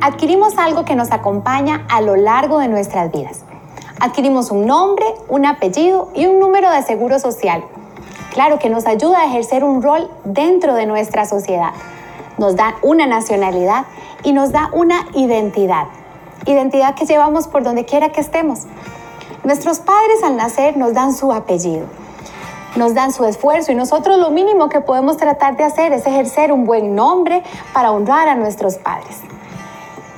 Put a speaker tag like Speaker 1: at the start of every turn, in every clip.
Speaker 1: Adquirimos algo que nos acompaña a lo largo de nuestras vidas. Adquirimos un nombre, un apellido y un número de seguro social. Claro que nos ayuda a ejercer un rol dentro de nuestra sociedad. Nos da una nacionalidad y nos da una identidad. Identidad que llevamos por donde quiera que estemos. Nuestros padres al nacer nos dan su apellido nos dan su esfuerzo y nosotros lo mínimo que podemos tratar de hacer es ejercer un buen nombre para honrar a nuestros padres.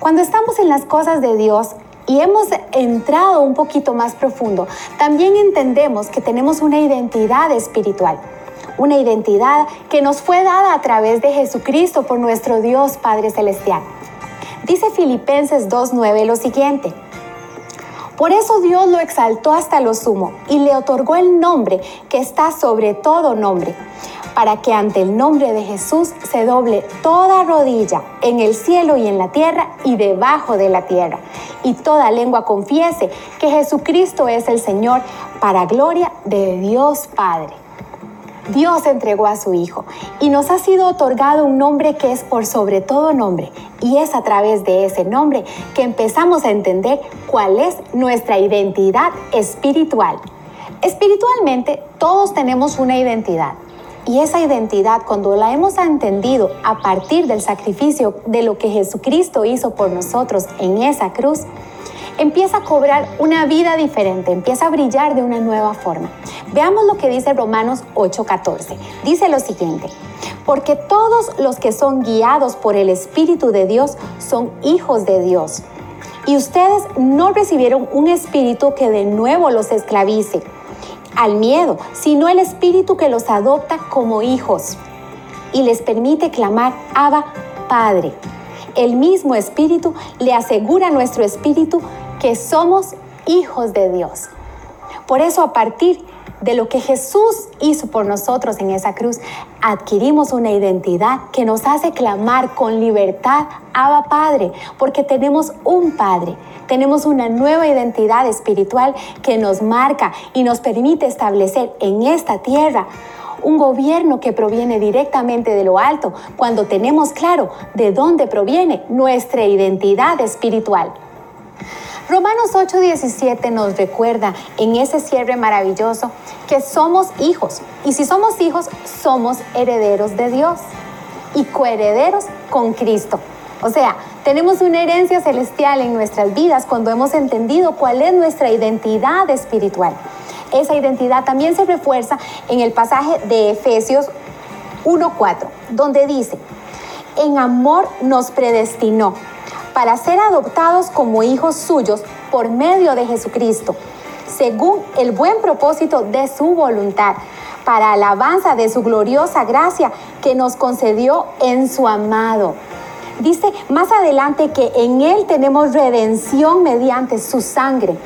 Speaker 1: Cuando estamos en las cosas de Dios y hemos entrado un poquito más profundo, también entendemos que tenemos una identidad espiritual, una identidad que nos fue dada a través de Jesucristo por nuestro Dios Padre Celestial. Dice Filipenses 2.9 lo siguiente, por eso Dios lo exaltó hasta lo sumo y le otorgó el nombre que está sobre todo nombre, para que ante el nombre de Jesús se doble toda rodilla en el cielo y en la tierra y debajo de la tierra, y toda lengua confiese que Jesucristo es el Señor para gloria de Dios Padre. Dios entregó a su Hijo y nos ha sido otorgado un nombre que es por sobre todo nombre. Y es a través de ese nombre que empezamos a entender cuál es nuestra identidad espiritual. Espiritualmente todos tenemos una identidad. Y esa identidad, cuando la hemos entendido a partir del sacrificio de lo que Jesucristo hizo por nosotros en esa cruz, empieza a cobrar una vida diferente, empieza a brillar de una nueva forma. Veamos lo que dice Romanos 8:14. Dice lo siguiente, porque todos los que son guiados por el Espíritu de Dios son hijos de Dios. Y ustedes no recibieron un espíritu que de nuevo los esclavice al miedo, sino el espíritu que los adopta como hijos y les permite clamar, Abba, Padre. El mismo espíritu le asegura a nuestro espíritu que somos hijos de Dios. Por eso a partir de lo que Jesús hizo por nosotros en esa cruz, adquirimos una identidad que nos hace clamar con libertad, Abba Padre, porque tenemos un Padre, tenemos una nueva identidad espiritual que nos marca y nos permite establecer en esta tierra un gobierno que proviene directamente de lo alto, cuando tenemos claro de dónde proviene nuestra identidad espiritual. Romanos 8:17 nos recuerda en ese cierre maravilloso que somos hijos. Y si somos hijos, somos herederos de Dios y coherederos con Cristo. O sea, tenemos una herencia celestial en nuestras vidas cuando hemos entendido cuál es nuestra identidad espiritual. Esa identidad también se refuerza en el pasaje de Efesios 1:4, donde dice, en amor nos predestinó para ser adoptados como hijos suyos por medio de Jesucristo, según el buen propósito de su voluntad, para alabanza de su gloriosa gracia que nos concedió en su amado. Dice más adelante que en Él tenemos redención mediante su sangre,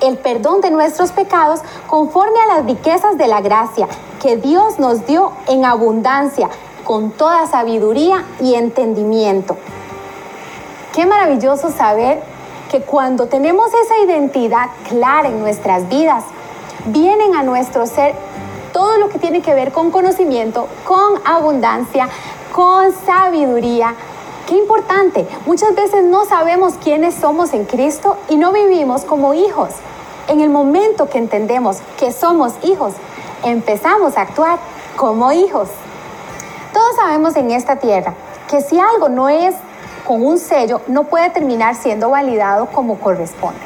Speaker 1: el perdón de nuestros pecados conforme a las riquezas de la gracia que Dios nos dio en abundancia, con toda sabiduría y entendimiento. Qué maravilloso saber que cuando tenemos esa identidad clara en nuestras vidas, vienen a nuestro ser todo lo que tiene que ver con conocimiento, con abundancia, con sabiduría. Qué importante. Muchas veces no sabemos quiénes somos en Cristo y no vivimos como hijos. En el momento que entendemos que somos hijos, empezamos a actuar como hijos. Todos sabemos en esta tierra que si algo no es con un sello no puede terminar siendo validado como corresponde.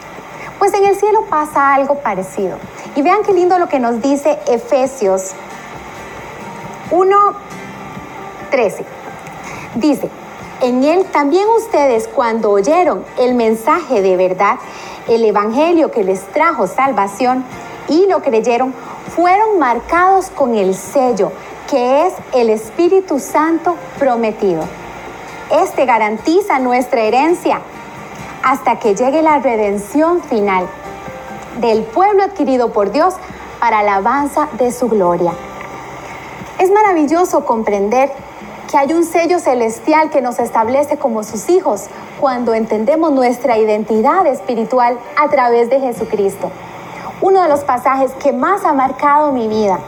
Speaker 1: Pues en el cielo pasa algo parecido. Y vean qué lindo lo que nos dice Efesios 1.13. Dice, en él también ustedes cuando oyeron el mensaje de verdad, el evangelio que les trajo salvación y lo creyeron, fueron marcados con el sello que es el Espíritu Santo prometido. Este garantiza nuestra herencia hasta que llegue la redención final del pueblo adquirido por Dios para alabanza de su gloria. Es maravilloso comprender que hay un sello celestial que nos establece como sus hijos cuando entendemos nuestra identidad espiritual a través de Jesucristo. Uno de los pasajes que más ha marcado mi vida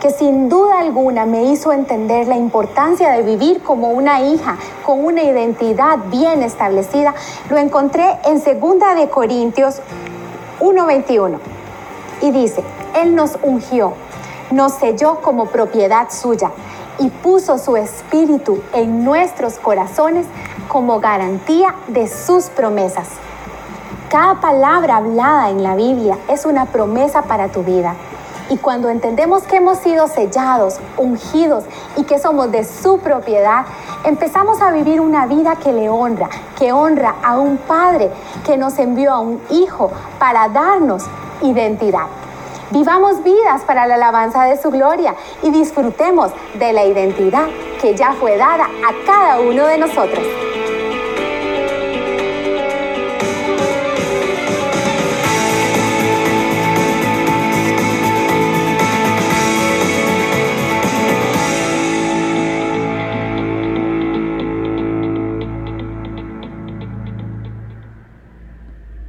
Speaker 1: que sin duda alguna me hizo entender la importancia de vivir como una hija con una identidad bien establecida, lo encontré en 2 de Corintios 1:21. Y dice, Él nos ungió, nos selló como propiedad suya y puso su espíritu en nuestros corazones como garantía de sus promesas. Cada palabra hablada en la Biblia es una promesa para tu vida. Y cuando entendemos que hemos sido sellados, ungidos y que somos de su propiedad, empezamos a vivir una vida que le honra, que honra a un Padre que nos envió a un Hijo para darnos identidad. Vivamos vidas para la alabanza de su gloria y disfrutemos de la identidad que ya fue dada a cada uno de nosotros.